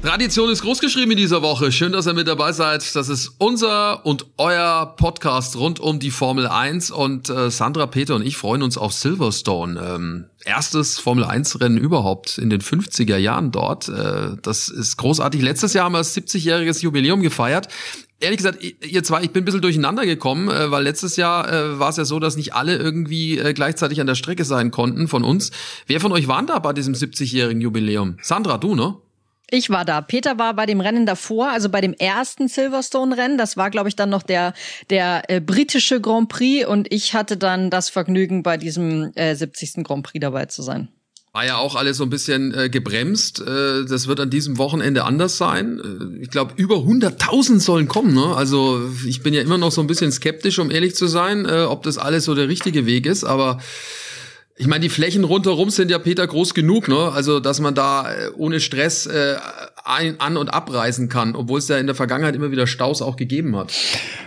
Tradition ist großgeschrieben in dieser Woche. Schön, dass ihr mit dabei seid. Das ist unser und euer Podcast rund um die Formel 1 und äh, Sandra, Peter und ich freuen uns auf Silverstone. Ähm, erstes Formel 1 Rennen überhaupt in den 50er Jahren dort. Äh, das ist großartig. Letztes Jahr haben wir das 70-jähriges Jubiläum gefeiert. Ehrlich gesagt, ihr zwei, ich bin ein bisschen durcheinander gekommen, äh, weil letztes Jahr äh, war es ja so, dass nicht alle irgendwie äh, gleichzeitig an der Strecke sein konnten von uns. Wer von euch waren da bei diesem 70-jährigen Jubiläum? Sandra, du, ne? Ich war da. Peter war bei dem Rennen davor, also bei dem ersten Silverstone-Rennen. Das war, glaube ich, dann noch der, der äh, britische Grand Prix und ich hatte dann das Vergnügen, bei diesem äh, 70. Grand Prix dabei zu sein. War ja auch alles so ein bisschen äh, gebremst. Äh, das wird an diesem Wochenende anders sein. Äh, ich glaube, über 100.000 sollen kommen. Ne? Also ich bin ja immer noch so ein bisschen skeptisch, um ehrlich zu sein, äh, ob das alles so der richtige Weg ist. Aber ich meine, die Flächen rundherum sind ja Peter groß genug, ne? Also, dass man da äh, ohne Stress äh, ein, an und abreisen kann, obwohl es ja in der Vergangenheit immer wieder Staus auch gegeben hat.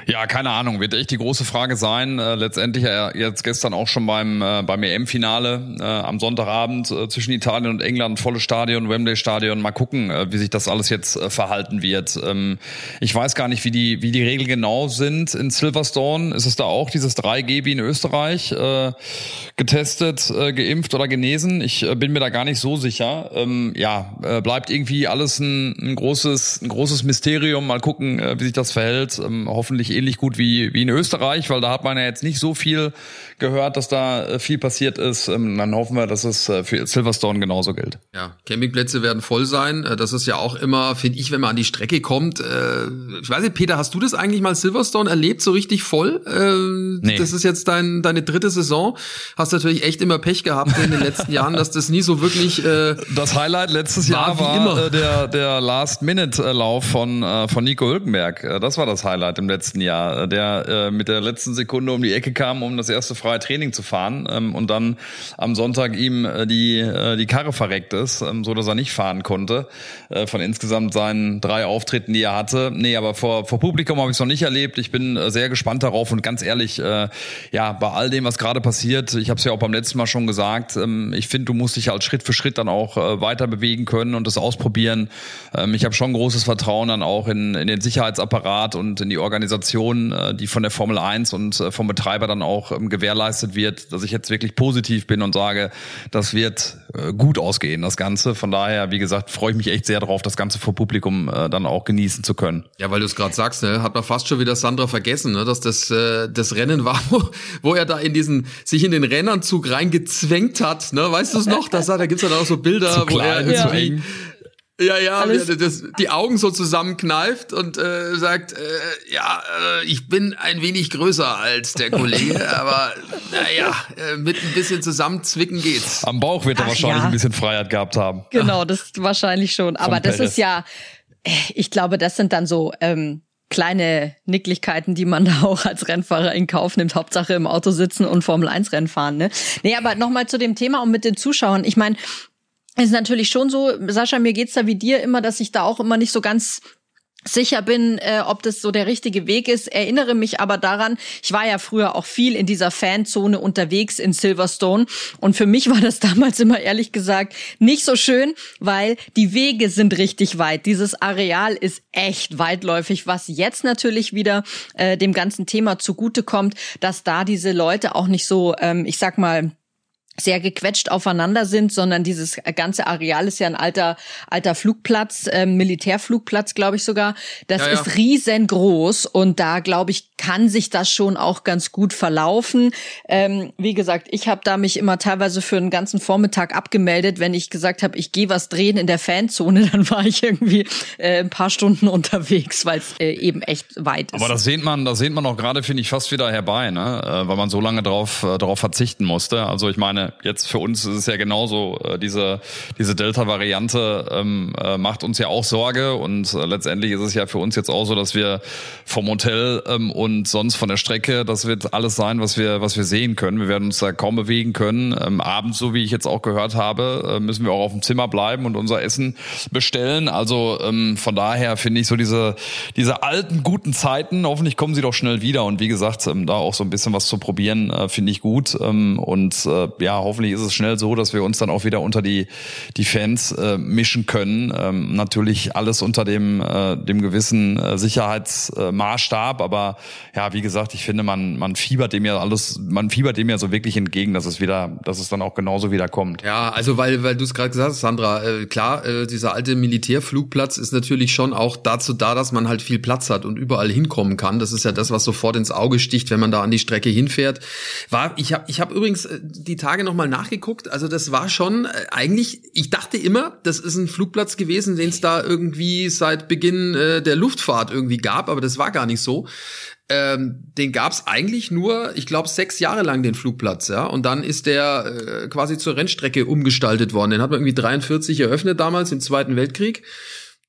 Ja, keine Ahnung, wird echt die große Frage sein. Äh, letztendlich äh, jetzt gestern auch schon beim äh, beim EM-Finale äh, am Sonntagabend äh, zwischen Italien und England, volles Stadion, Wembley-Stadion. Mal gucken, äh, wie sich das alles jetzt äh, verhalten wird. Ähm, ich weiß gar nicht, wie die wie die Regeln genau sind in Silverstone. Ist es da auch dieses 3G wie in Österreich äh, getestet, äh, geimpft oder genesen? Ich äh, bin mir da gar nicht so sicher. Ähm, ja, äh, bleibt irgendwie alles ein ein, großes, ein großes Mysterium. Mal gucken, äh, wie sich das verhält. Ähm, hoffentlich ähnlich gut wie, wie in Österreich, weil da hat man ja jetzt nicht so viel gehört, dass da äh, viel passiert ist. Ähm, dann hoffen wir, dass es äh, für Silverstone genauso gilt. Ja, Campingplätze werden voll sein. Das ist ja auch immer, finde ich, wenn man an die Strecke kommt. ich weiß nicht, Peter, hast du das eigentlich mal Silverstone erlebt, so richtig voll? nee. Das ist jetzt dein, deine dritte Saison. Hast natürlich echt immer Pech gehabt in den letzten Jahren, dass das nie so wirklich. das Highlight letztes Jahr war, war der, der der Last-Minute-Lauf von, äh, von Nico Hülkenberg. Äh, das war das Highlight im letzten Jahr, äh, der äh, mit der letzten Sekunde um die Ecke kam, um das erste freie Training zu fahren ähm, und dann am Sonntag ihm äh, die, äh, die Karre verreckt ist, ähm, so dass er nicht fahren konnte. Äh, von insgesamt seinen drei Auftritten, die er hatte. Nee, aber vor, vor Publikum habe ich es noch nicht erlebt. Ich bin äh, sehr gespannt darauf und ganz ehrlich, äh, ja, bei all dem, was gerade passiert, ich habe es ja auch beim letzten Mal schon gesagt, ähm, ich finde, du musst dich halt Schritt für Schritt dann auch äh, weiter bewegen können und das ausprobieren. Ähm, ich habe schon großes Vertrauen dann auch in, in den Sicherheitsapparat und in die Organisation, äh, die von der Formel 1 und äh, vom Betreiber dann auch ähm, gewährleistet wird, dass ich jetzt wirklich positiv bin und sage, das wird äh, gut ausgehen, das Ganze. Von daher, wie gesagt, freue ich mich echt sehr darauf, das Ganze vor Publikum äh, dann auch genießen zu können. Ja, weil du es gerade sagst, ne, hat man fast schon wieder Sandra vergessen, ne, dass das äh, das Rennen war, wo, wo er da in diesen sich in den Rennanzug reingezwängt hat, ne, weißt du es noch? Das, da gibt's ja auch so Bilder, wo er irgendwie ja, ja, das, die Augen so zusammenkneift und äh, sagt, äh, ja, äh, ich bin ein wenig größer als der Kollege, aber naja, äh, mit ein bisschen zusammenzwicken geht's. Am Bauch wird er Ach, wahrscheinlich ja. ein bisschen Freiheit gehabt haben. Genau, das wahrscheinlich schon. Aber das ist ja, ich glaube, das sind dann so ähm, kleine Nicklichkeiten, die man da auch als Rennfahrer in Kauf nimmt. Hauptsache im Auto sitzen und Formel 1 Rennen fahren. Ne? Nee, aber nochmal zu dem Thema und mit den Zuschauern. Ich meine, ist natürlich schon so, Sascha, mir geht's da wie dir immer, dass ich da auch immer nicht so ganz sicher bin, äh, ob das so der richtige Weg ist. Erinnere mich aber daran, ich war ja früher auch viel in dieser Fanzone unterwegs in Silverstone und für mich war das damals immer ehrlich gesagt nicht so schön, weil die Wege sind richtig weit. Dieses Areal ist echt weitläufig, was jetzt natürlich wieder äh, dem ganzen Thema zugutekommt, dass da diese Leute auch nicht so, ähm, ich sag mal, sehr gequetscht aufeinander sind, sondern dieses ganze Areal ist ja ein alter alter Flugplatz, äh, Militärflugplatz, glaube ich sogar. Das ja, ja. ist riesengroß und da glaube ich kann sich das schon auch ganz gut verlaufen. Ähm, wie gesagt, ich habe da mich immer teilweise für einen ganzen Vormittag abgemeldet, wenn ich gesagt habe, ich gehe was drehen in der Fanzone, dann war ich irgendwie äh, ein paar Stunden unterwegs, weil es äh, eben echt weit ist. Aber das sehnt man, das sehnt man auch gerade finde ich fast wieder herbei, ne? Äh, weil man so lange drauf äh, darauf verzichten musste. Also ich meine meine, jetzt für uns ist es ja genauso, äh, diese, diese Delta-Variante ähm, äh, macht uns ja auch Sorge und äh, letztendlich ist es ja für uns jetzt auch so, dass wir vom Hotel ähm, und sonst von der Strecke, das wird alles sein, was wir, was wir sehen können. Wir werden uns da kaum bewegen können. Ähm, abends, so wie ich jetzt auch gehört habe, äh, müssen wir auch auf dem Zimmer bleiben und unser Essen bestellen. Also ähm, von daher finde ich so diese, diese alten, guten Zeiten, hoffentlich kommen sie doch schnell wieder und wie gesagt, ähm, da auch so ein bisschen was zu probieren, äh, finde ich gut. Ähm, und äh, ja, hoffentlich ist es schnell so, dass wir uns dann auch wieder unter die, die Fans äh, mischen können. Ähm, natürlich alles unter dem, äh, dem gewissen äh, Sicherheitsmaßstab, aber ja, wie gesagt, ich finde, man, man fiebert dem ja alles, man fiebert dem ja so wirklich entgegen, dass es wieder, dass es dann auch genauso wieder kommt. Ja, also weil, weil du es gerade gesagt hast, Sandra, äh, klar, äh, dieser alte Militärflugplatz ist natürlich schon auch dazu da, dass man halt viel Platz hat und überall hinkommen kann. Das ist ja das, was sofort ins Auge sticht, wenn man da an die Strecke hinfährt. War, ich habe ich hab übrigens äh, die Tage nochmal nachgeguckt. Also das war schon äh, eigentlich, ich dachte immer, das ist ein Flugplatz gewesen, den es da irgendwie seit Beginn äh, der Luftfahrt irgendwie gab, aber das war gar nicht so. Ähm, den gab's eigentlich nur, ich glaube, sechs Jahre lang den Flugplatz, ja. Und dann ist der äh, quasi zur Rennstrecke umgestaltet worden. Den hat man irgendwie 43 eröffnet damals im Zweiten Weltkrieg.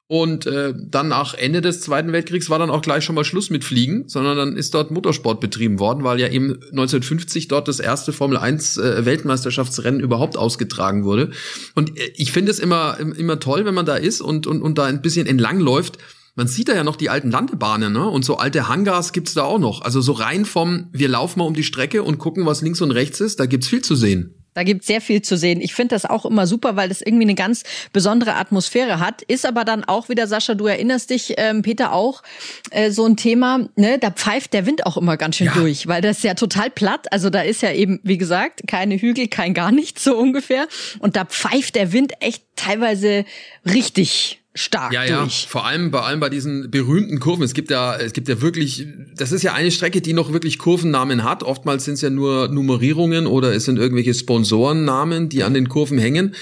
Und äh, dann nach Ende des Zweiten Weltkriegs war dann auch gleich schon mal Schluss mit Fliegen, sondern dann ist dort Motorsport betrieben worden, weil ja eben 1950 dort das erste Formel 1 äh, Weltmeisterschaftsrennen überhaupt ausgetragen wurde. Und äh, ich finde es immer, immer toll, wenn man da ist und, und, und da ein bisschen entlang läuft. Man sieht da ja noch die alten Landebahnen, ne? Und so alte Hangars gibt's da auch noch. Also so rein vom, wir laufen mal um die Strecke und gucken, was links und rechts ist, da gibt's viel zu sehen. Da gibt's sehr viel zu sehen. Ich finde das auch immer super, weil das irgendwie eine ganz besondere Atmosphäre hat. Ist aber dann auch wieder, Sascha, du erinnerst dich, ähm, Peter, auch äh, so ein Thema, ne, da pfeift der Wind auch immer ganz schön ja. durch, weil das ist ja total platt. Also da ist ja eben, wie gesagt, keine Hügel, kein gar nichts so ungefähr. Und da pfeift der Wind echt teilweise richtig stark ja, durch. Ja, vor allem bei allem bei diesen berühmten Kurven. Es gibt ja, es gibt ja wirklich, das ist ja eine Strecke, die noch wirklich Kurvennamen hat. Oftmals sind es ja nur Nummerierungen oder es sind irgendwelche Sponsorennamen, die an den Kurven hängen.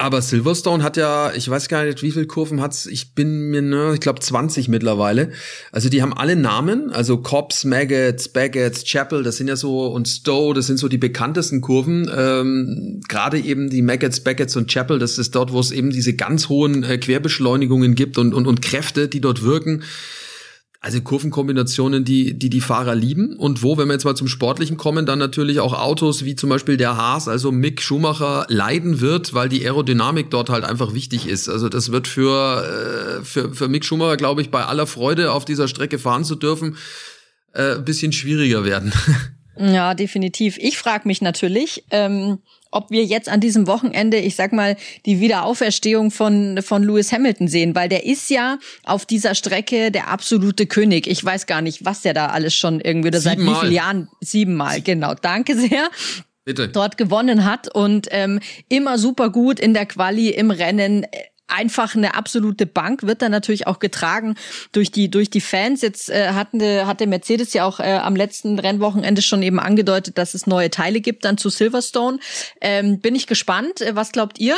Aber Silverstone hat ja, ich weiß gar nicht, wie viele Kurven hat's. Ich bin mir, ne, ich glaube 20 mittlerweile. Also die haben alle Namen, also Cops, Maggots, Baggots, Chapel, das sind ja so und Stowe, das sind so die bekanntesten Kurven. Ähm, Gerade eben die Maggots, Baggots und Chapel, das ist dort, wo es eben diese ganz hohen äh, Querbeschleunigungen gibt und, und, und Kräfte, die dort wirken. Also Kurvenkombinationen, die, die die Fahrer lieben und wo, wenn wir jetzt mal zum Sportlichen kommen, dann natürlich auch Autos wie zum Beispiel der Haas, also Mick Schumacher, leiden wird, weil die Aerodynamik dort halt einfach wichtig ist. Also das wird für, äh, für, für Mick Schumacher, glaube ich, bei aller Freude auf dieser Strecke fahren zu dürfen, äh, bisschen schwieriger werden. Ja, definitiv. Ich frage mich natürlich, ähm, ob wir jetzt an diesem Wochenende, ich sag mal, die Wiederauferstehung von, von Lewis Hamilton sehen, weil der ist ja auf dieser Strecke der absolute König. Ich weiß gar nicht, was der da alles schon irgendwie, oder seit wie vielen Jahren, siebenmal, genau. Danke sehr. Bitte. dort gewonnen hat und ähm, immer super gut in der Quali im Rennen einfach eine absolute Bank, wird dann natürlich auch getragen durch die durch die Fans. Jetzt äh, hatten hatte Mercedes ja auch äh, am letzten Rennwochenende schon eben angedeutet, dass es neue Teile gibt dann zu Silverstone. Ähm, bin ich gespannt. Äh, was glaubt ihr?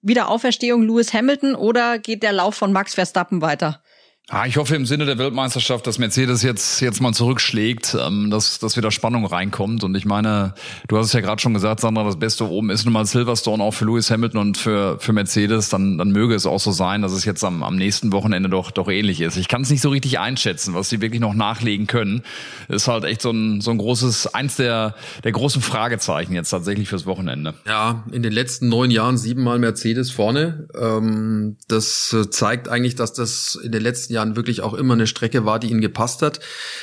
Wieder Auferstehung Lewis Hamilton oder geht der Lauf von Max Verstappen weiter? Ah, ich hoffe im Sinne der Weltmeisterschaft, dass Mercedes jetzt jetzt mal zurückschlägt, ähm, dass dass wieder Spannung reinkommt. Und ich meine, du hast es ja gerade schon gesagt, Sandra, das Beste oben ist nun mal Silverstone auch für Lewis Hamilton und für für Mercedes. Dann dann möge es auch so sein, dass es jetzt am, am nächsten Wochenende doch doch ähnlich ist. Ich kann es nicht so richtig einschätzen, was sie wirklich noch nachlegen können. Ist halt echt so ein so ein großes eins der der großen Fragezeichen jetzt tatsächlich fürs Wochenende. Ja, in den letzten neun Jahren siebenmal Mercedes vorne. Ähm, das äh, zeigt eigentlich, dass das in den letzten Jahren Jahren wirklich auch immer eine Strecke war, die ihnen gepasst hat.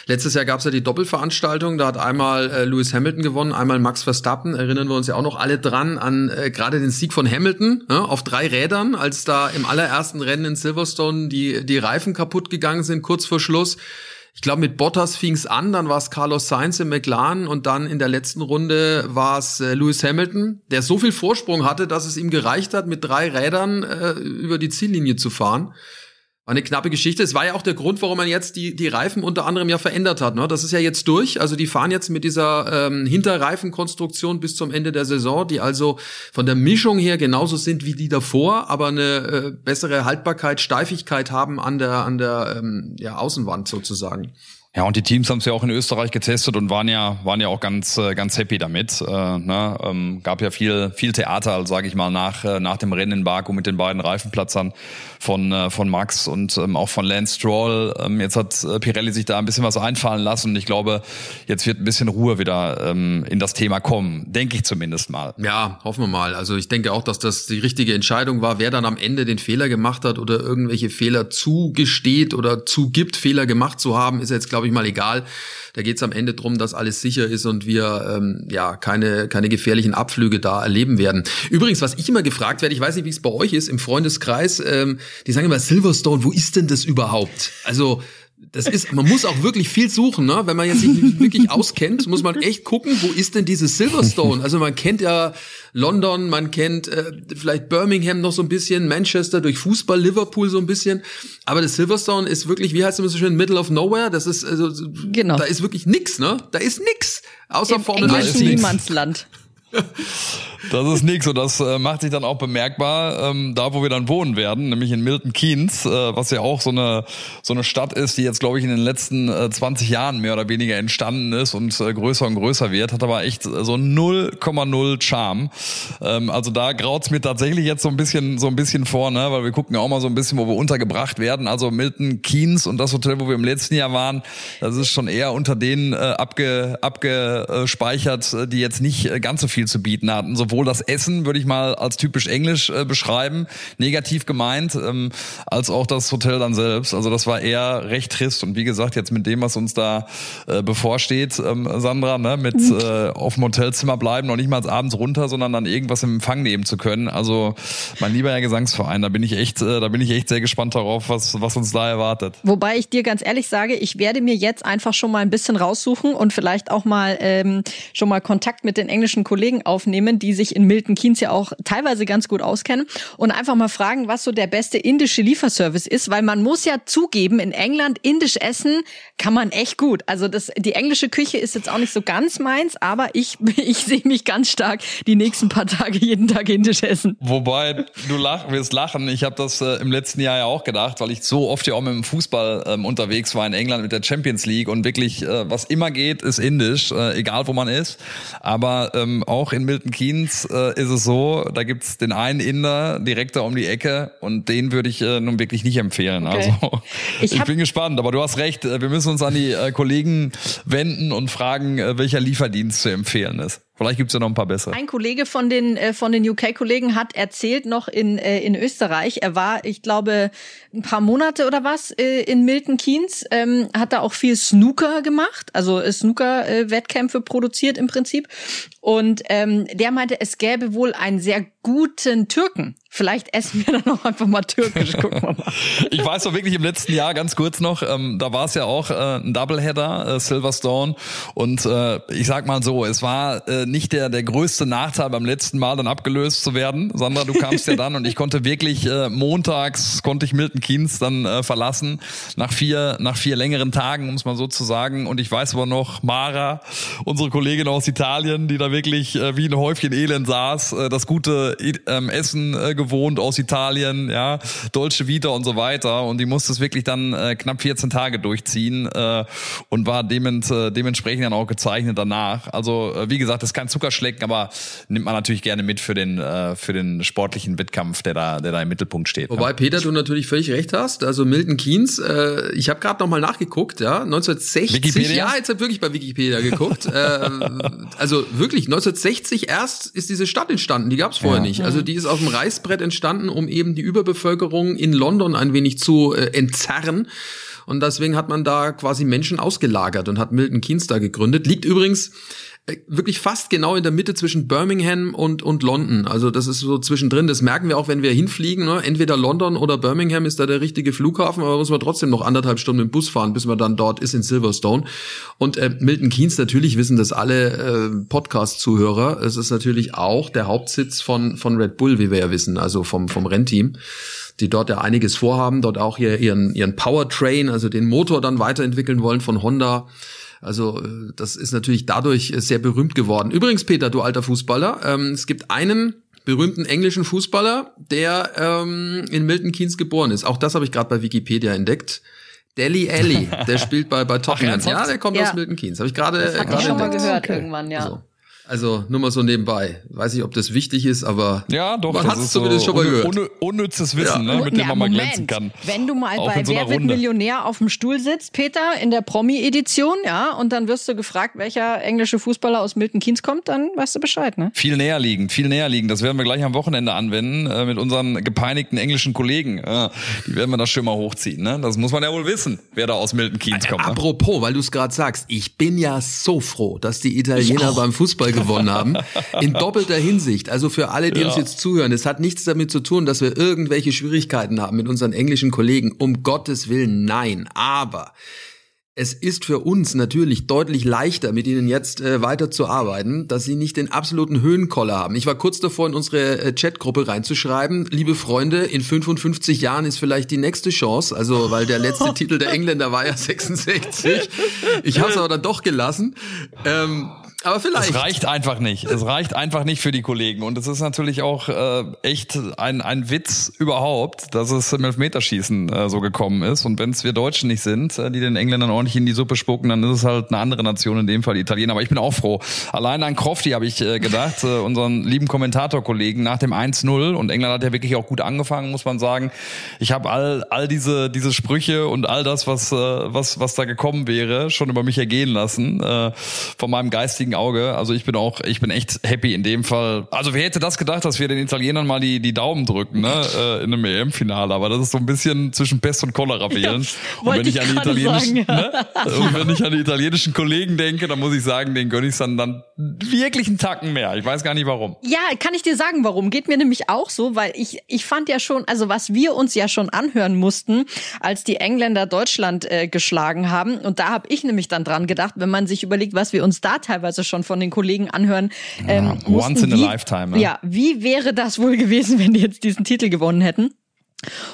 Letztes Jahr gab es ja die Doppelveranstaltung, da hat einmal äh, Lewis Hamilton gewonnen, einmal Max Verstappen. Erinnern wir uns ja auch noch alle dran an äh, gerade den Sieg von Hamilton ja, auf drei Rädern, als da im allerersten Rennen in Silverstone die, die Reifen kaputt gegangen sind, kurz vor Schluss. Ich glaube, mit Bottas fing es an, dann war es Carlos Sainz im McLaren und dann in der letzten Runde war es äh, Lewis Hamilton, der so viel Vorsprung hatte, dass es ihm gereicht hat, mit drei Rädern äh, über die Ziellinie zu fahren. War eine knappe Geschichte. Es war ja auch der Grund, warum man jetzt die, die Reifen unter anderem ja verändert hat. Ne? Das ist ja jetzt durch. Also die fahren jetzt mit dieser ähm, Hinterreifenkonstruktion bis zum Ende der Saison, die also von der Mischung her genauso sind wie die davor, aber eine äh, bessere Haltbarkeit, Steifigkeit haben an der, an der ähm, ja, Außenwand sozusagen. Ja, und die Teams haben es ja auch in Österreich getestet und waren ja waren ja auch ganz äh, ganz happy damit. Äh, ne? ähm, gab ja viel viel Theater, sage ich mal, nach äh, nach dem Rennen in Baku mit den beiden Reifenplatzern von äh, von Max und ähm, auch von Lance Stroll. Ähm, jetzt hat äh, Pirelli sich da ein bisschen was einfallen lassen und ich glaube, jetzt wird ein bisschen Ruhe wieder ähm, in das Thema kommen, denke ich zumindest mal. Ja, hoffen wir mal. Also ich denke auch, dass das die richtige Entscheidung war. Wer dann am Ende den Fehler gemacht hat oder irgendwelche Fehler zugesteht oder zugibt, Fehler gemacht zu haben, ist jetzt glaube glaube ich mal, egal. Da geht es am Ende drum, dass alles sicher ist und wir ähm, ja keine, keine gefährlichen Abflüge da erleben werden. Übrigens, was ich immer gefragt werde, ich weiß nicht, wie es bei euch ist, im Freundeskreis, ähm, die sagen immer, Silverstone, wo ist denn das überhaupt? Also das ist, man muss auch wirklich viel suchen, ne? Wenn man jetzt sich wirklich auskennt, muss man echt gucken, wo ist denn dieses Silverstone? Also man kennt ja London, man kennt äh, vielleicht Birmingham noch so ein bisschen, Manchester durch Fußball, Liverpool so ein bisschen. Aber das Silverstone ist wirklich, wie heißt es so schön, Middle of Nowhere. Das ist also, genau. da ist wirklich nix, ne? Da ist nix. Außer Im Formel 1. Niemandsland. Das ist nix und das äh, macht sich dann auch bemerkbar, ähm, da wo wir dann wohnen werden, nämlich in Milton Keynes, äh, was ja auch so eine so eine Stadt ist, die jetzt glaube ich in den letzten äh, 20 Jahren mehr oder weniger entstanden ist und äh, größer und größer wird, hat aber echt so 0,0 Charme. Ähm, also da graut's mir tatsächlich jetzt so ein bisschen so ein bisschen vor, ne, weil wir gucken ja auch mal so ein bisschen, wo wir untergebracht werden. Also Milton Keynes und das Hotel, wo wir im letzten Jahr waren, das ist schon eher unter denen äh, abge, abgespeichert, die jetzt nicht äh, ganz so viel zu bieten hatten, sowohl sowohl das Essen, würde ich mal als typisch englisch äh, beschreiben, negativ gemeint, ähm, als auch das Hotel dann selbst. Also das war eher recht trist. Und wie gesagt, jetzt mit dem, was uns da äh, bevorsteht, ähm, Sandra, ne, mit mhm. äh, auf dem Hotelzimmer bleiben, noch nicht mal abends runter, sondern dann irgendwas im Empfang nehmen zu können. Also mein lieber Herr Gesangsverein, da bin ich echt, äh, da bin ich echt sehr gespannt darauf, was, was uns da erwartet. Wobei ich dir ganz ehrlich sage, ich werde mir jetzt einfach schon mal ein bisschen raussuchen und vielleicht auch mal ähm, schon mal Kontakt mit den englischen Kollegen aufnehmen, die sich sich in Milton Keynes ja auch teilweise ganz gut auskennen und einfach mal fragen, was so der beste indische Lieferservice ist, weil man muss ja zugeben, in England indisch essen kann man echt gut. Also das, die englische Küche ist jetzt auch nicht so ganz meins, aber ich, ich sehe mich ganz stark die nächsten paar Tage jeden Tag indisch essen. Wobei du lach, wirst lachen. Ich habe das äh, im letzten Jahr ja auch gedacht, weil ich so oft ja auch mit dem Fußball ähm, unterwegs war in England mit der Champions League und wirklich äh, was immer geht, ist indisch, äh, egal wo man ist. Aber ähm, auch in Milton Keynes Mainz äh, ist es so, da gibt's den einen Inder direkt da um die Ecke und den würde ich äh, nun wirklich nicht empfehlen. Okay. Also ich, ich bin gespannt, aber du hast recht, äh, wir müssen uns an die äh, Kollegen wenden und fragen, äh, welcher Lieferdienst zu empfehlen ist. Vielleicht gibt's ja noch ein paar bessere. Ein Kollege von den äh, von den UK-Kollegen hat erzählt noch in äh, in Österreich. Er war, ich glaube, ein paar Monate oder was äh, in Milton Keynes. Ähm, hat da auch viel Snooker gemacht, also Snooker-Wettkämpfe produziert im Prinzip. Und ähm, der meinte, es gäbe wohl einen sehr guten Türken Vielleicht essen wir dann auch einfach mal türkisch, gucken wir mal. ich weiß doch wirklich im letzten Jahr, ganz kurz noch, ähm, da war es ja auch äh, ein Doubleheader, äh, Silverstone. Und äh, ich sag mal so, es war äh, nicht der, der größte Nachteil beim letzten Mal dann abgelöst zu werden. Sandra, du kamst ja dann und ich konnte wirklich äh, montags, konnte ich Milton Keynes dann äh, verlassen, nach vier, nach vier längeren Tagen, um es mal so zu sagen. Und ich weiß aber noch, Mara, unsere Kollegin aus Italien, die da wirklich äh, wie ein Häufchen Elend saß, äh, das gute äh, Essen äh, gewohnt aus Italien, ja, Dolce Vita und so weiter. Und die musste es wirklich dann äh, knapp 14 Tage durchziehen äh, und war dement, äh, dementsprechend dann auch gezeichnet danach. Also äh, wie gesagt, das ist kein Zuckerschlecken, aber nimmt man natürlich gerne mit für den äh, für den sportlichen Wettkampf, der da der da im Mittelpunkt steht. Wobei ne? Peter, du natürlich völlig recht hast. Also Milton Keynes, äh, ich habe gerade noch mal nachgeguckt, ja, 1960. Wikipedia? Ja, jetzt habe wirklich bei Wikipedia geguckt. äh, also wirklich 1960 erst ist diese Stadt entstanden. Die gab es vorher ja. Nicht. Also die ist auf dem Reißbrett entstanden, um eben die Überbevölkerung in London ein wenig zu äh, entzerren. Und deswegen hat man da quasi Menschen ausgelagert und hat Milton Keynes da gegründet. Liegt übrigens wirklich fast genau in der Mitte zwischen Birmingham und, und London. Also das ist so zwischendrin. Das merken wir auch, wenn wir hinfliegen. Ne? Entweder London oder Birmingham ist da der richtige Flughafen, aber muss man trotzdem noch anderthalb Stunden mit dem Bus fahren, bis man dann dort ist in Silverstone. Und äh, Milton Keynes, natürlich wissen das alle äh, Podcast-Zuhörer. Es ist natürlich auch der Hauptsitz von, von Red Bull, wie wir ja wissen, also vom, vom Rennteam die dort ja einiges vorhaben, dort auch ihren, ihren Powertrain, also den Motor dann weiterentwickeln wollen von Honda. Also äh, das ist natürlich dadurch äh, sehr berühmt geworden. Übrigens, Peter, du alter Fußballer, ähm, es gibt einen berühmten englischen Fußballer, der ähm, in Milton Keynes geboren ist. Auch das habe ich gerade bei Wikipedia entdeckt. Deli Ellie, der spielt bei, bei Tottenham. Ach, ja, der kommt ja. aus Milton Keynes. Habe ich gerade. Hab ich schon mal gehört okay. irgendwann, ja. Also. Also nur mal so nebenbei. Weiß nicht, ob das wichtig ist, aber ja, doch, man hat es zumindest so schon mal gehört. unnützes Wissen, ja. ne, mit dem man mal glänzen kann. Wenn du mal Auch bei so Wer wird Millionär auf dem Stuhl sitzt, Peter, in der Promi-Edition, ja, und dann wirst du gefragt, welcher englische Fußballer aus Milton Keynes kommt, dann weißt du Bescheid, ne? Viel näher liegend, viel näher liegend. Das werden wir gleich am Wochenende anwenden äh, mit unseren gepeinigten englischen Kollegen. Äh, die werden wir da schön mal hochziehen, ne? Das muss man ja wohl wissen, wer da aus Milton Keynes kommt. Ne? Apropos, weil du es gerade sagst, ich bin ja so froh, dass die Italiener beim Fußball gewonnen haben. in doppelter Hinsicht. Also für alle, die ja. uns jetzt zuhören, es hat nichts damit zu tun, dass wir irgendwelche Schwierigkeiten haben mit unseren englischen Kollegen. Um Gottes Willen, nein. Aber es ist für uns natürlich deutlich leichter, mit ihnen jetzt äh, weiterzuarbeiten, dass sie nicht den absoluten Höhenkoller haben. Ich war kurz davor, in unsere äh, Chatgruppe reinzuschreiben, liebe Freunde, in 55 Jahren ist vielleicht die nächste Chance, also weil der letzte Titel der Engländer war ja 66. Ich habe es aber dann doch gelassen. Ähm, aber vielleicht. Es reicht einfach nicht. Es reicht einfach nicht für die Kollegen. Und es ist natürlich auch äh, echt ein, ein Witz überhaupt, dass es im Elfmeterschießen äh, so gekommen ist. Und wenn es wir Deutschen nicht sind, äh, die den Engländern ordentlich in die Suppe spucken, dann ist es halt eine andere Nation, in dem Fall die Italiener. Aber ich bin auch froh. Allein an Crofty habe ich äh, gedacht, äh, unseren lieben Kommentatorkollegen, nach dem 1-0, und England hat ja wirklich auch gut angefangen, muss man sagen. Ich habe all, all diese, diese Sprüche und all das, was, äh, was, was da gekommen wäre, schon über mich ergehen lassen, äh, von meinem geistigen Auge. Also ich bin auch, ich bin echt happy in dem Fall. Also wer hätte das gedacht, dass wir den Italienern mal die, die Daumen drücken, ne, äh, in einem EM-Finale. Aber das ist so ein bisschen zwischen Pest und Cholera wählen. Ja, und wenn ich, ich an die italienischen, sagen, ja. ne? und wenn ich an die italienischen Kollegen denke, dann muss ich sagen, den gönne ich dann, dann wirklich einen Tacken mehr. Ich weiß gar nicht warum. Ja, kann ich dir sagen, warum? Geht mir nämlich auch so, weil ich, ich fand ja schon, also was wir uns ja schon anhören mussten, als die Engländer Deutschland äh, geschlagen haben. Und da habe ich nämlich dann dran gedacht, wenn man sich überlegt, was wir uns da teilweise schon von den Kollegen anhören. Ähm, ja, once in wie, a lifetime. Ja. ja, wie wäre das wohl gewesen, wenn die jetzt diesen Titel gewonnen hätten?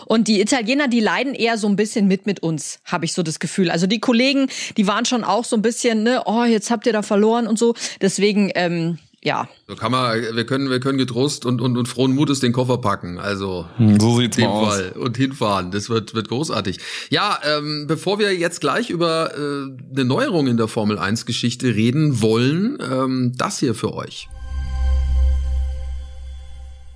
Und die Italiener, die leiden eher so ein bisschen mit mit uns, habe ich so das Gefühl. Also die Kollegen, die waren schon auch so ein bisschen, ne, oh, jetzt habt ihr da verloren und so. Deswegen, ähm, ja. So kann man, wir können, wir können getrost und, und, und frohen Mutes den Koffer packen. Also hm, so sieht's mal aus. Fall. und hinfahren. Das wird, wird großartig. Ja, ähm, bevor wir jetzt gleich über äh, eine Neuerung in der Formel 1 Geschichte reden wollen, ähm, das hier für euch.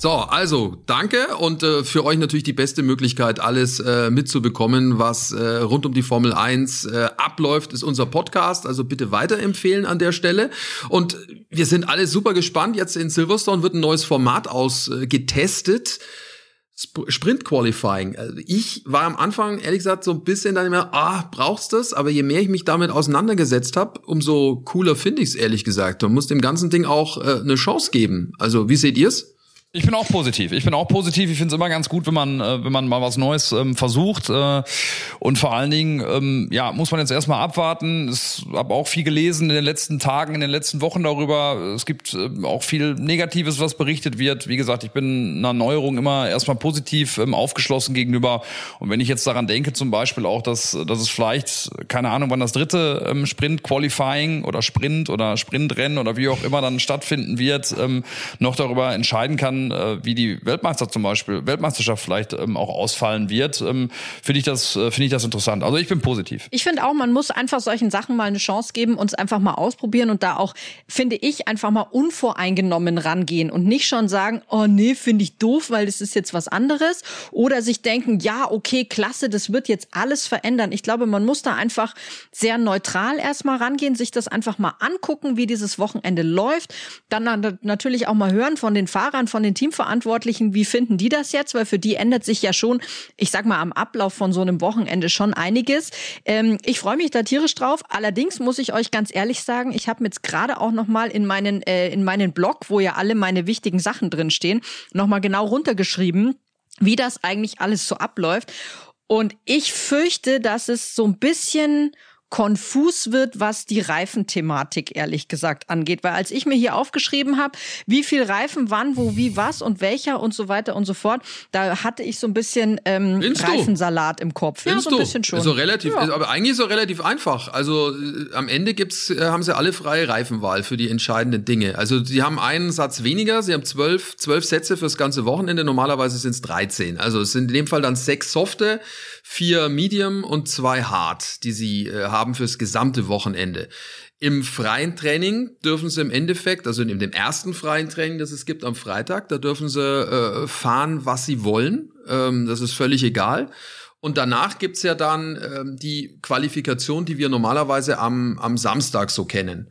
So, also danke und äh, für euch natürlich die beste Möglichkeit, alles äh, mitzubekommen, was äh, rund um die Formel 1 äh, abläuft, ist unser Podcast. Also bitte weiterempfehlen an der Stelle. Und wir sind alle super gespannt. Jetzt in Silverstone wird ein neues Format ausgetestet. Äh, Sprint Qualifying. Also ich war am Anfang ehrlich gesagt so ein bisschen dann immer, ah, brauchst das? Aber je mehr ich mich damit auseinandergesetzt habe, umso cooler finde ich es ehrlich gesagt. Man muss dem ganzen Ding auch äh, eine Chance geben. Also wie seht ihr's? Ich bin auch positiv. Ich bin auch positiv. Ich finde es immer ganz gut, wenn man, äh, wenn man mal was Neues ähm, versucht. Äh, und vor allen Dingen, ähm, ja, muss man jetzt erstmal abwarten. Ich habe auch viel gelesen in den letzten Tagen, in den letzten Wochen darüber. Es gibt äh, auch viel Negatives, was berichtet wird. Wie gesagt, ich bin einer Neuerung immer erstmal positiv ähm, aufgeschlossen gegenüber. Und wenn ich jetzt daran denke, zum Beispiel auch, dass, dass es vielleicht, keine Ahnung, wann das dritte ähm, Sprint-Qualifying oder Sprint oder Sprintrennen oder wie auch immer dann stattfinden wird, ähm, noch darüber entscheiden kann, dann, äh, wie die Weltmeister zum Beispiel, Weltmeisterschaft vielleicht ähm, auch ausfallen wird, ähm, finde ich das, äh, finde ich das interessant. Also ich bin positiv. Ich finde auch, man muss einfach solchen Sachen mal eine Chance geben, uns einfach mal ausprobieren und da auch, finde ich, einfach mal unvoreingenommen rangehen und nicht schon sagen, oh nee, finde ich doof, weil das ist jetzt was anderes oder sich denken, ja, okay, klasse, das wird jetzt alles verändern. Ich glaube, man muss da einfach sehr neutral erstmal rangehen, sich das einfach mal angucken, wie dieses Wochenende läuft, dann natürlich auch mal hören von den Fahrern, von den den Teamverantwortlichen, wie finden die das jetzt? Weil für die ändert sich ja schon, ich sag mal, am Ablauf von so einem Wochenende schon einiges. Ähm, ich freue mich da tierisch drauf. Allerdings muss ich euch ganz ehrlich sagen, ich habe jetzt gerade auch noch mal in meinen äh, in meinen Blog, wo ja alle meine wichtigen Sachen drin stehen, noch mal genau runtergeschrieben, wie das eigentlich alles so abläuft. Und ich fürchte, dass es so ein bisschen konfus wird, was die Reifenthematik ehrlich gesagt angeht. Weil als ich mir hier aufgeschrieben habe, wie viel Reifen, wann, wo, wie, was und welcher und so weiter und so fort, da hatte ich so ein bisschen ähm, Reifensalat im Kopf. Ja, so ein bisschen schon. So relativ, ja. aber eigentlich so relativ einfach. Also äh, am Ende gibt's, äh, haben sie alle freie Reifenwahl für die entscheidenden Dinge. Also sie haben einen Satz weniger, sie haben zwölf, zwölf Sätze fürs ganze Wochenende. Normalerweise sind es 13. Also es sind in dem Fall dann sechs softe, vier Medium und zwei Hard, die sie äh, haben fürs gesamte Wochenende. Im freien Training dürfen sie im Endeffekt, also in dem ersten freien Training, das es gibt am Freitag, da dürfen sie äh, fahren, was sie wollen. Ähm, das ist völlig egal. Und danach gibt's ja dann ähm, die Qualifikation, die wir normalerweise am, am Samstag so kennen.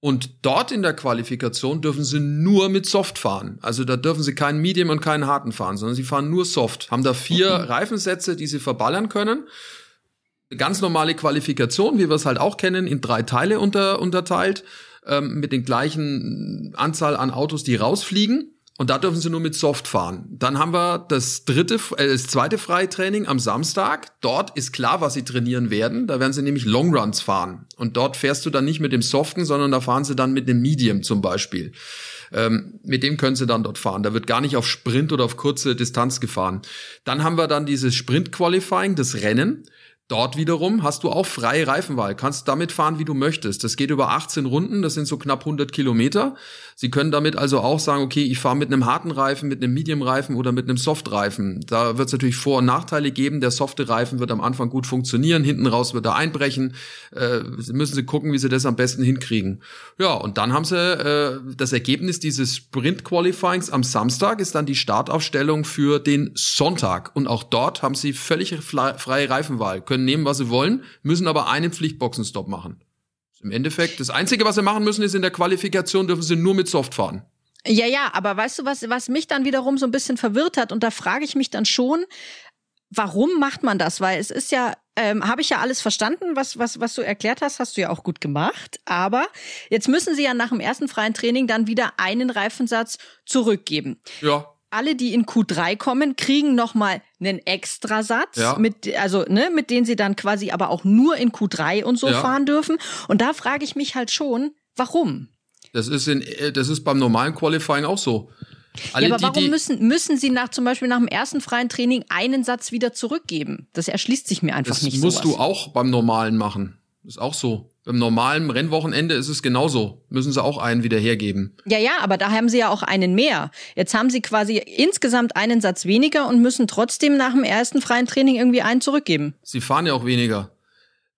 Und dort in der Qualifikation dürfen sie nur mit Soft fahren. Also da dürfen sie keinen Medium und keinen harten fahren, sondern sie fahren nur Soft. Haben da vier. Reifensätze, die sie verballern können. Ganz normale Qualifikation, wie wir es halt auch kennen, in drei Teile unter, unterteilt, ähm, mit den gleichen Anzahl an Autos, die rausfliegen. Und da dürfen sie nur mit Soft fahren. Dann haben wir das dritte, äh, das zweite Freitraining am Samstag. Dort ist klar, was sie trainieren werden. Da werden sie nämlich Longruns fahren. Und dort fährst du dann nicht mit dem Soften, sondern da fahren sie dann mit dem Medium zum Beispiel. Ähm, mit dem können sie dann dort fahren. Da wird gar nicht auf Sprint oder auf kurze Distanz gefahren. Dann haben wir dann dieses Sprint Qualifying, das Rennen. Dort wiederum hast du auch freie Reifenwahl, kannst damit fahren, wie du möchtest. Das geht über 18 Runden, das sind so knapp 100 Kilometer. Sie können damit also auch sagen, okay, ich fahre mit einem harten Reifen, mit einem Medium-Reifen oder mit einem Soft-Reifen. Da wird es natürlich Vor- und Nachteile geben. Der softe Reifen wird am Anfang gut funktionieren, hinten raus wird er einbrechen. Äh, müssen sie gucken, wie sie das am besten hinkriegen. Ja, und dann haben sie äh, das Ergebnis dieses Sprint-Qualifyings am Samstag ist dann die Startaufstellung für den Sonntag. Und auch dort haben sie völlig freie Reifenwahl. Können können nehmen, was sie wollen, müssen aber einen Pflichtboxenstopp machen. Im Endeffekt, das Einzige, was sie machen müssen, ist in der Qualifikation dürfen sie nur mit Soft fahren. Ja, ja, aber weißt du, was, was mich dann wiederum so ein bisschen verwirrt hat, und da frage ich mich dann schon, warum macht man das? Weil es ist ja, ähm, habe ich ja alles verstanden, was, was, was du erklärt hast, hast du ja auch gut gemacht. Aber jetzt müssen sie ja nach dem ersten freien Training dann wieder einen Reifensatz zurückgeben. Ja alle, die in Q3 kommen, kriegen nochmal einen Extrasatz, ja. mit, also, ne, mit denen sie dann quasi aber auch nur in Q3 und so ja. fahren dürfen. Und da frage ich mich halt schon, warum? Das ist in, das ist beim normalen Qualifying auch so. Alle ja, aber warum die, müssen, müssen sie nach, zum Beispiel nach dem ersten freien Training einen Satz wieder zurückgeben? Das erschließt sich mir einfach das nicht. Das musst sowas. du auch beim normalen machen. Ist auch so. Beim normalen Rennwochenende ist es genauso. Müssen sie auch einen wieder hergeben. Ja, ja, aber da haben sie ja auch einen mehr. Jetzt haben sie quasi insgesamt einen Satz weniger und müssen trotzdem nach dem ersten freien Training irgendwie einen zurückgeben. Sie fahren ja auch weniger.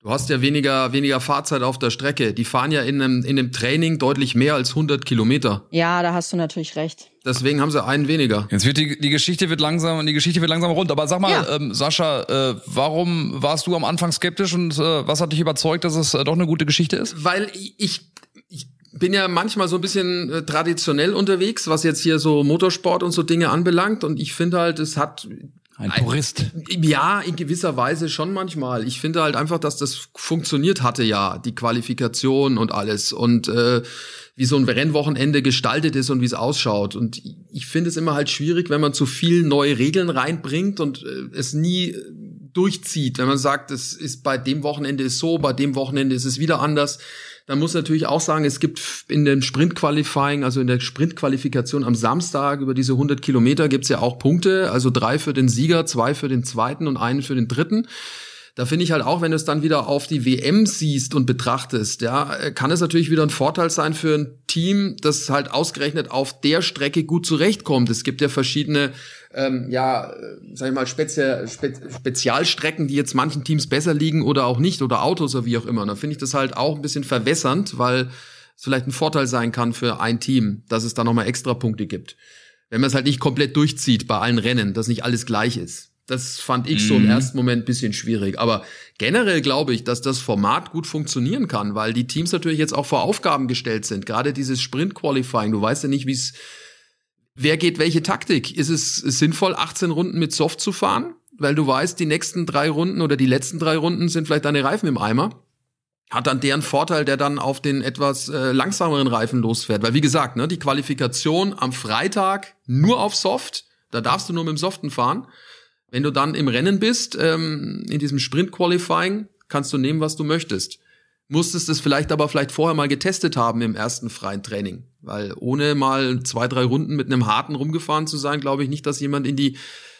Du hast ja weniger, weniger Fahrzeit auf der Strecke. Die fahren ja in einem, in einem Training deutlich mehr als 100 Kilometer. Ja, da hast du natürlich recht. Deswegen haben sie einen weniger. Jetzt wird die, die Geschichte wird langsam und die Geschichte wird langsam rund. Aber sag mal, ja. ähm, Sascha, äh, warum warst du am Anfang skeptisch und äh, was hat dich überzeugt, dass es äh, doch eine gute Geschichte ist? Weil ich, ich bin ja manchmal so ein bisschen äh, traditionell unterwegs, was jetzt hier so Motorsport und so Dinge anbelangt. Und ich finde halt, es hat ein Purist. Ja, in gewisser Weise schon manchmal. Ich finde halt einfach, dass das funktioniert hatte ja, die Qualifikation und alles und äh, wie so ein Rennwochenende gestaltet ist und wie es ausschaut. Und ich finde es immer halt schwierig, wenn man zu viel neue Regeln reinbringt und äh, es nie durchzieht. Wenn man sagt, es ist bei dem Wochenende ist so, bei dem Wochenende ist es wieder anders dann muss natürlich auch sagen, es gibt in dem Sprint-Qualifying, also in der Sprint-Qualifikation am Samstag über diese 100 Kilometer gibt's ja auch Punkte, also drei für den Sieger, zwei für den zweiten und einen für den dritten. Da finde ich halt auch, wenn du es dann wieder auf die WM siehst und betrachtest, ja, kann es natürlich wieder ein Vorteil sein für ein Team, das halt ausgerechnet auf der Strecke gut zurechtkommt. Es gibt ja verschiedene ähm, ja, äh, sag ich mal, Spezi Spe Spezialstrecken, die jetzt manchen Teams besser liegen oder auch nicht oder Autos oder wie auch immer. Und da finde ich das halt auch ein bisschen verwässernd, weil es vielleicht ein Vorteil sein kann für ein Team, dass es da nochmal extra Punkte gibt. Wenn man es halt nicht komplett durchzieht bei allen Rennen, dass nicht alles gleich ist. Das fand ich mhm. so im mhm. ersten Moment bisschen schwierig. Aber generell glaube ich, dass das Format gut funktionieren kann, weil die Teams natürlich jetzt auch vor Aufgaben gestellt sind. Gerade dieses Sprint-Qualifying. Du weißt ja nicht, wie es wer geht welche Taktik? Ist es sinnvoll, 18 Runden mit Soft zu fahren? Weil du weißt, die nächsten drei Runden oder die letzten drei Runden sind vielleicht deine Reifen im Eimer. Hat dann deren Vorteil, der dann auf den etwas äh, langsameren Reifen losfährt. Weil wie gesagt, ne, die Qualifikation am Freitag nur auf Soft, da darfst du nur mit dem Soften fahren. Wenn du dann im Rennen bist, ähm, in diesem Sprint-Qualifying, kannst du nehmen, was du möchtest. Musstest es vielleicht aber vielleicht vorher mal getestet haben im ersten freien Training. Weil ohne mal zwei, drei Runden mit einem harten rumgefahren zu sein, glaube ich nicht, dass jemand in die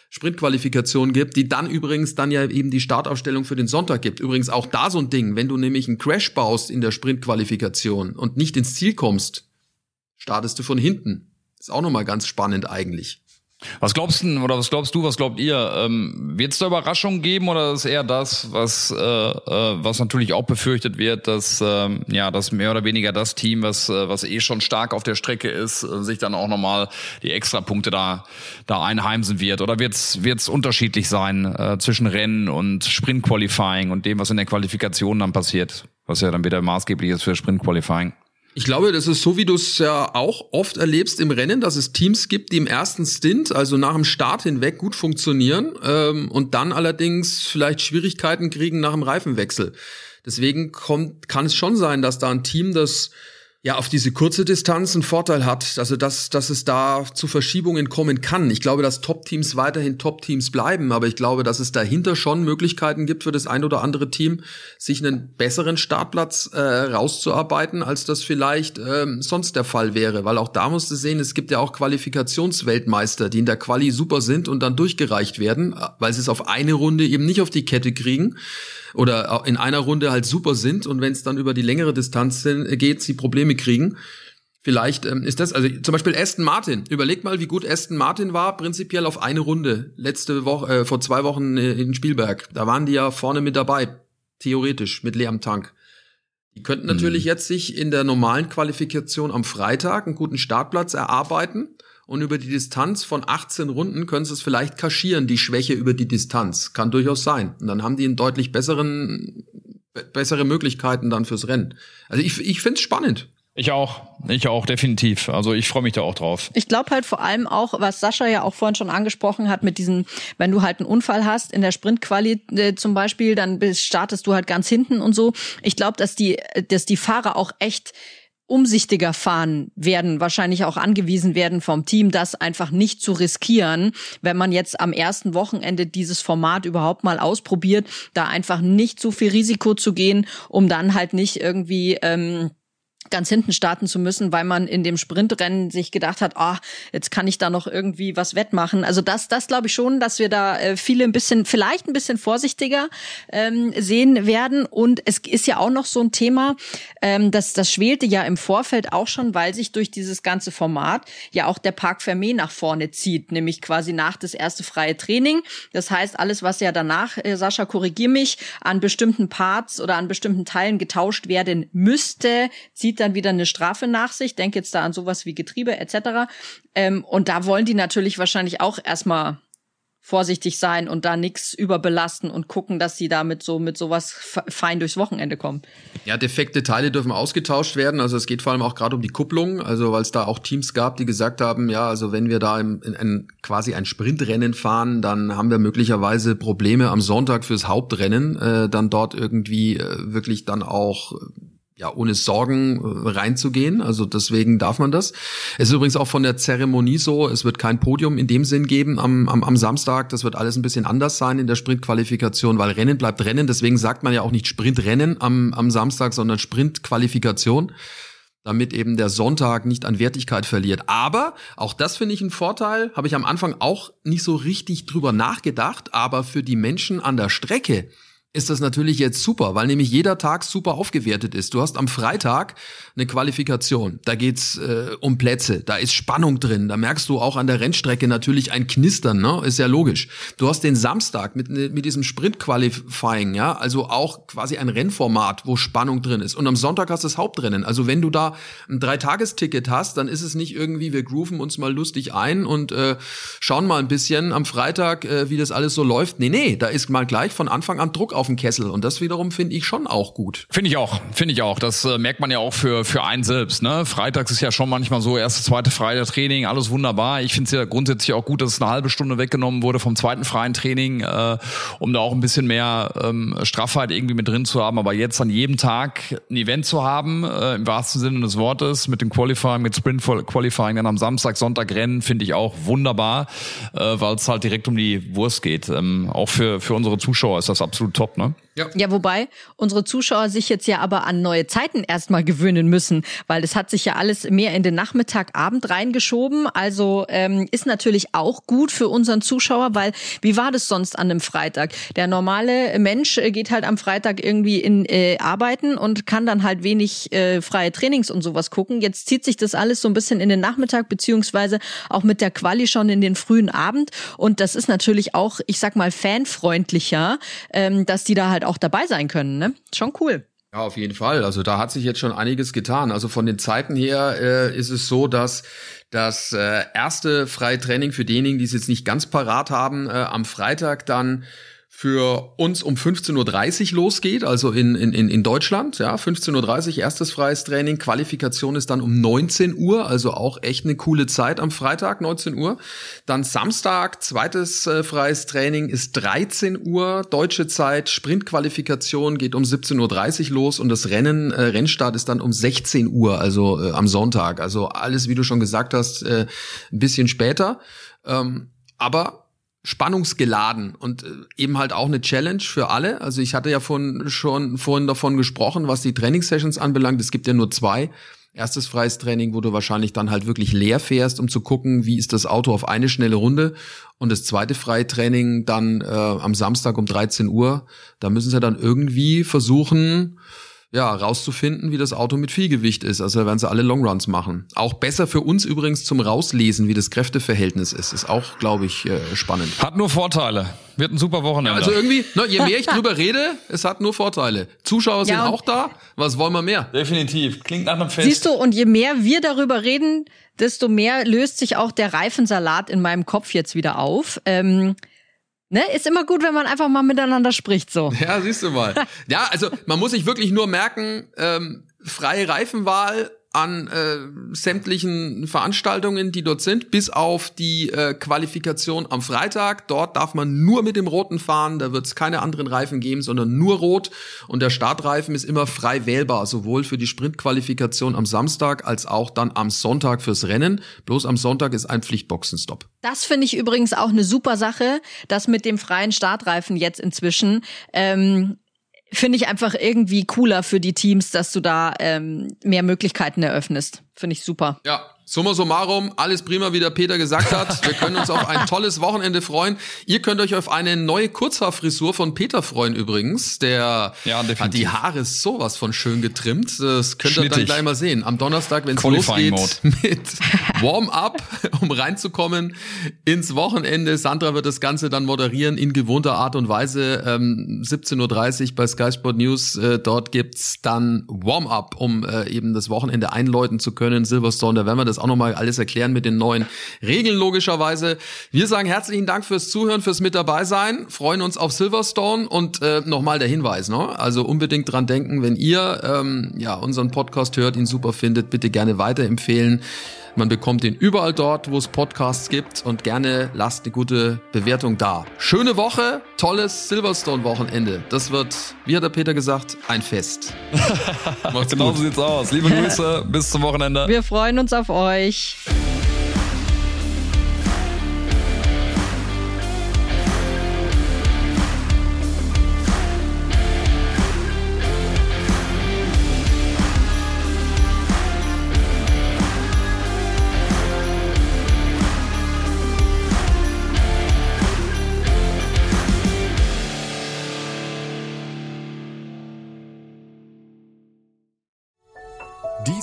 Sprintqualifikation gibt, die dann übrigens dann ja eben die Startaufstellung für den Sonntag gibt. Übrigens auch da so ein Ding, wenn du nämlich einen Crash baust in der Sprintqualifikation und nicht ins Ziel kommst, startest du von hinten. Ist auch nochmal ganz spannend eigentlich. Was glaubst du oder was glaubst du, was glaubt ihr? Ähm, wird es da Überraschungen geben oder ist eher das, was, äh, äh, was natürlich auch befürchtet wird, dass ähm, ja, dass mehr oder weniger das Team, was, äh, was eh schon stark auf der Strecke ist, äh, sich dann auch nochmal die Extrapunkte da, da einheimsen wird? Oder wird es unterschiedlich sein äh, zwischen Rennen und Sprint-Qualifying und dem, was in der Qualifikation dann passiert, was ja dann wieder maßgeblich ist für Sprint-Qualifying? Ich glaube, das ist so, wie du es ja auch oft erlebst im Rennen, dass es Teams gibt, die im ersten Stint, also nach dem Start hinweg, gut funktionieren ähm, und dann allerdings vielleicht Schwierigkeiten kriegen nach dem Reifenwechsel. Deswegen kommt, kann es schon sein, dass da ein Team, das ja auf diese kurze Distanz einen Vorteil hat, also dass, dass es da zu Verschiebungen kommen kann. Ich glaube, dass Top-Teams weiterhin Top-Teams bleiben, aber ich glaube, dass es dahinter schon Möglichkeiten gibt für das ein oder andere Team, sich einen besseren Startplatz äh, rauszuarbeiten, als das vielleicht ähm, sonst der Fall wäre. Weil auch da musst du sehen, es gibt ja auch Qualifikationsweltmeister, die in der Quali super sind und dann durchgereicht werden, weil sie es auf eine Runde eben nicht auf die Kette kriegen oder in einer Runde halt super sind und wenn es dann über die längere Distanz geht, sie Probleme kriegen. Vielleicht ähm, ist das, also zum Beispiel Aston Martin. Überleg mal, wie gut Aston Martin war, prinzipiell auf eine Runde. Letzte Woche, äh, vor zwei Wochen äh, in Spielberg. Da waren die ja vorne mit dabei. Theoretisch, mit leerem Tank. Die könnten natürlich mhm. jetzt sich in der normalen Qualifikation am Freitag einen guten Startplatz erarbeiten und über die Distanz von 18 Runden können sie es vielleicht kaschieren, die Schwäche über die Distanz. Kann durchaus sein. Und dann haben die einen deutlich besseren, bessere Möglichkeiten dann fürs Rennen. Also ich, ich finde es spannend. Ich auch, ich auch, definitiv. Also ich freue mich da auch drauf. Ich glaube halt vor allem auch, was Sascha ja auch vorhin schon angesprochen hat, mit diesen, wenn du halt einen Unfall hast in der Sprintquali äh, zum Beispiel, dann startest du halt ganz hinten und so. Ich glaube, dass die, dass die Fahrer auch echt umsichtiger fahren werden, wahrscheinlich auch angewiesen werden vom Team, das einfach nicht zu riskieren, wenn man jetzt am ersten Wochenende dieses Format überhaupt mal ausprobiert, da einfach nicht so viel Risiko zu gehen, um dann halt nicht irgendwie ähm, ganz hinten starten zu müssen, weil man in dem Sprintrennen sich gedacht hat, ah, oh, jetzt kann ich da noch irgendwie was wettmachen. Also das, das glaube ich schon, dass wir da äh, viele ein bisschen, vielleicht ein bisschen vorsichtiger ähm, sehen werden. Und es ist ja auch noch so ein Thema, ähm, das, das schwelte ja im Vorfeld auch schon, weil sich durch dieses ganze Format ja auch der Park Fermé nach vorne zieht, nämlich quasi nach das erste freie Training. Das heißt, alles, was ja danach, äh, Sascha, korrigier mich, an bestimmten Parts oder an bestimmten Teilen getauscht werden müsste, zieht dann wieder eine Strafe nach sich. Denke jetzt da an sowas wie Getriebe etc. Ähm, und da wollen die natürlich wahrscheinlich auch erstmal vorsichtig sein und da nichts überbelasten und gucken, dass sie damit so mit sowas fein durchs Wochenende kommen. Ja, defekte Teile dürfen ausgetauscht werden. Also es geht vor allem auch gerade um die Kupplung. Also weil es da auch Teams gab, die gesagt haben, ja, also wenn wir da im, in ein, quasi ein Sprintrennen fahren, dann haben wir möglicherweise Probleme am Sonntag fürs Hauptrennen, äh, dann dort irgendwie äh, wirklich dann auch ja, ohne Sorgen äh, reinzugehen. Also deswegen darf man das. Es ist übrigens auch von der Zeremonie so, es wird kein Podium in dem Sinn geben am, am, am Samstag. Das wird alles ein bisschen anders sein in der Sprintqualifikation, weil Rennen bleibt Rennen. Deswegen sagt man ja auch nicht Sprintrennen am, am Samstag, sondern Sprintqualifikation damit eben der Sonntag nicht an Wertigkeit verliert. Aber auch das finde ich ein Vorteil, habe ich am Anfang auch nicht so richtig drüber nachgedacht, aber für die Menschen an der Strecke ist das natürlich jetzt super, weil nämlich jeder Tag super aufgewertet ist. Du hast am Freitag eine Qualifikation, da geht's äh, um Plätze, da ist Spannung drin, da merkst du auch an der Rennstrecke natürlich ein Knistern, ne? Ist ja logisch. Du hast den Samstag mit mit diesem Sprint Qualifying, ja, also auch quasi ein Rennformat, wo Spannung drin ist und am Sonntag hast du das Hauptrennen. Also wenn du da ein Dreitagesticket hast, dann ist es nicht irgendwie wir grooven uns mal lustig ein und äh, schauen mal ein bisschen am Freitag, äh, wie das alles so läuft. Nee, nee, da ist mal gleich von Anfang an Druck auf den Kessel. Und das wiederum finde ich schon auch gut. Finde ich auch, finde ich auch. Das äh, merkt man ja auch für, für einen selbst. Ne? Freitags ist ja schon manchmal so, erste, zweite Freitag Training, alles wunderbar. Ich finde es ja grundsätzlich auch gut, dass es eine halbe Stunde weggenommen wurde vom zweiten freien Training, äh, um da auch ein bisschen mehr ähm, Straffheit irgendwie mit drin zu haben. Aber jetzt an jedem Tag ein Event zu haben, äh, im wahrsten Sinne des Wortes, mit dem Qualifying, mit Sprint Qualifying dann am Samstag, Sonntag Rennen, finde ich auch wunderbar, äh, weil es halt direkt um die Wurst geht. Ähm, auch für, für unsere Zuschauer ist das absolut top, åpne. Ja. ja, wobei unsere Zuschauer sich jetzt ja aber an neue Zeiten erstmal gewöhnen müssen, weil es hat sich ja alles mehr in den Nachmittagabend reingeschoben. Also ähm, ist natürlich auch gut für unseren Zuschauer, weil wie war das sonst an einem Freitag? Der normale Mensch äh, geht halt am Freitag irgendwie in äh, arbeiten und kann dann halt wenig äh, freie Trainings und sowas gucken. Jetzt zieht sich das alles so ein bisschen in den Nachmittag beziehungsweise auch mit der Quali schon in den frühen Abend und das ist natürlich auch, ich sag mal, fanfreundlicher, ähm, dass die da halt halt auch dabei sein können, ne? Schon cool. Ja, auf jeden Fall. Also da hat sich jetzt schon einiges getan. Also von den Zeiten her äh, ist es so, dass das äh, erste freie Training für diejenigen, die es jetzt nicht ganz parat haben, äh, am Freitag dann für uns um 15.30 Uhr losgeht, also in, in, in Deutschland. Ja, 15.30 Uhr erstes freies Training. Qualifikation ist dann um 19 Uhr, also auch echt eine coole Zeit am Freitag, 19 Uhr. Dann Samstag, zweites äh, freies Training ist 13 Uhr, deutsche Zeit. Sprintqualifikation geht um 17.30 Uhr los und das Rennen, äh, Rennstart ist dann um 16 Uhr, also äh, am Sonntag. Also alles, wie du schon gesagt hast, äh, ein bisschen später. Ähm, aber spannungsgeladen und äh, eben halt auch eine Challenge für alle. Also ich hatte ja von, schon vorhin davon gesprochen, was die Trainingssessions anbelangt. Es gibt ja nur zwei. Erstes freies Training, wo du wahrscheinlich dann halt wirklich leer fährst, um zu gucken, wie ist das Auto auf eine schnelle Runde. Und das zweite freie Training dann äh, am Samstag um 13 Uhr. Da müssen sie dann irgendwie versuchen, ja, rauszufinden, wie das Auto mit viel Gewicht ist. Also da werden sie alle Longruns machen. Auch besser für uns übrigens zum Rauslesen, wie das Kräfteverhältnis ist. Ist auch, glaube ich, äh, spannend. Hat nur Vorteile. Wird ein super Wochenende. Ja, also irgendwie, ne, je mehr ich drüber rede, es hat nur Vorteile. Zuschauer sind auch da. Was wollen wir mehr? Definitiv. Klingt nach einem Fest. Siehst du, und je mehr wir darüber reden, desto mehr löst sich auch der Reifensalat in meinem Kopf jetzt wieder auf. Ähm, Ne? Ist immer gut, wenn man einfach mal miteinander spricht, so. Ja, siehst du mal. ja, also man muss sich wirklich nur merken, ähm, freie Reifenwahl an äh, sämtlichen Veranstaltungen, die dort sind, bis auf die äh, Qualifikation am Freitag. Dort darf man nur mit dem roten fahren, da wird es keine anderen Reifen geben, sondern nur rot. Und der Startreifen ist immer frei wählbar, sowohl für die Sprintqualifikation am Samstag als auch dann am Sonntag fürs Rennen. Bloß am Sonntag ist ein Pflichtboxenstopp. Das finde ich übrigens auch eine super Sache, dass mit dem freien Startreifen jetzt inzwischen ähm, finde ich einfach irgendwie cooler für die Teams, dass du da ähm, mehr Möglichkeiten eröffnest. Finde ich super. Ja, Summa summarum, alles prima, wie der Peter gesagt hat. Wir können uns auf ein tolles Wochenende freuen. Ihr könnt euch auf eine neue Kurzhaarfrisur von Peter freuen übrigens. Der ja, hat die Haare sowas von schön getrimmt. Das könnt ihr dann gleich mal sehen. Am Donnerstag, wenn es losgeht Mode. mit Warm-up, um reinzukommen ins Wochenende. Sandra wird das Ganze dann moderieren in gewohnter Art und Weise. Ähm, 17.30 Uhr bei Sky Sport News. Äh, dort gibt's dann Warm-up, um äh, eben das Wochenende einläuten zu können. Silverstone, da werden wir das auch nochmal alles erklären mit den neuen Regeln logischerweise. Wir sagen herzlichen Dank fürs Zuhören, fürs mit dabei sein, freuen uns auf Silverstone und äh, nochmal der Hinweis, ne? Also unbedingt dran denken, wenn ihr ähm, ja unseren Podcast hört, ihn super findet, bitte gerne weiterempfehlen. Man bekommt ihn überall dort, wo es Podcasts gibt und gerne lasst eine gute Bewertung da. Schöne Woche, tolles Silverstone-Wochenende. Das wird, wie hat der Peter gesagt, ein Fest. Macht's genau so sieht's aus. Liebe Grüße, bis zum Wochenende. Wir freuen uns auf euch.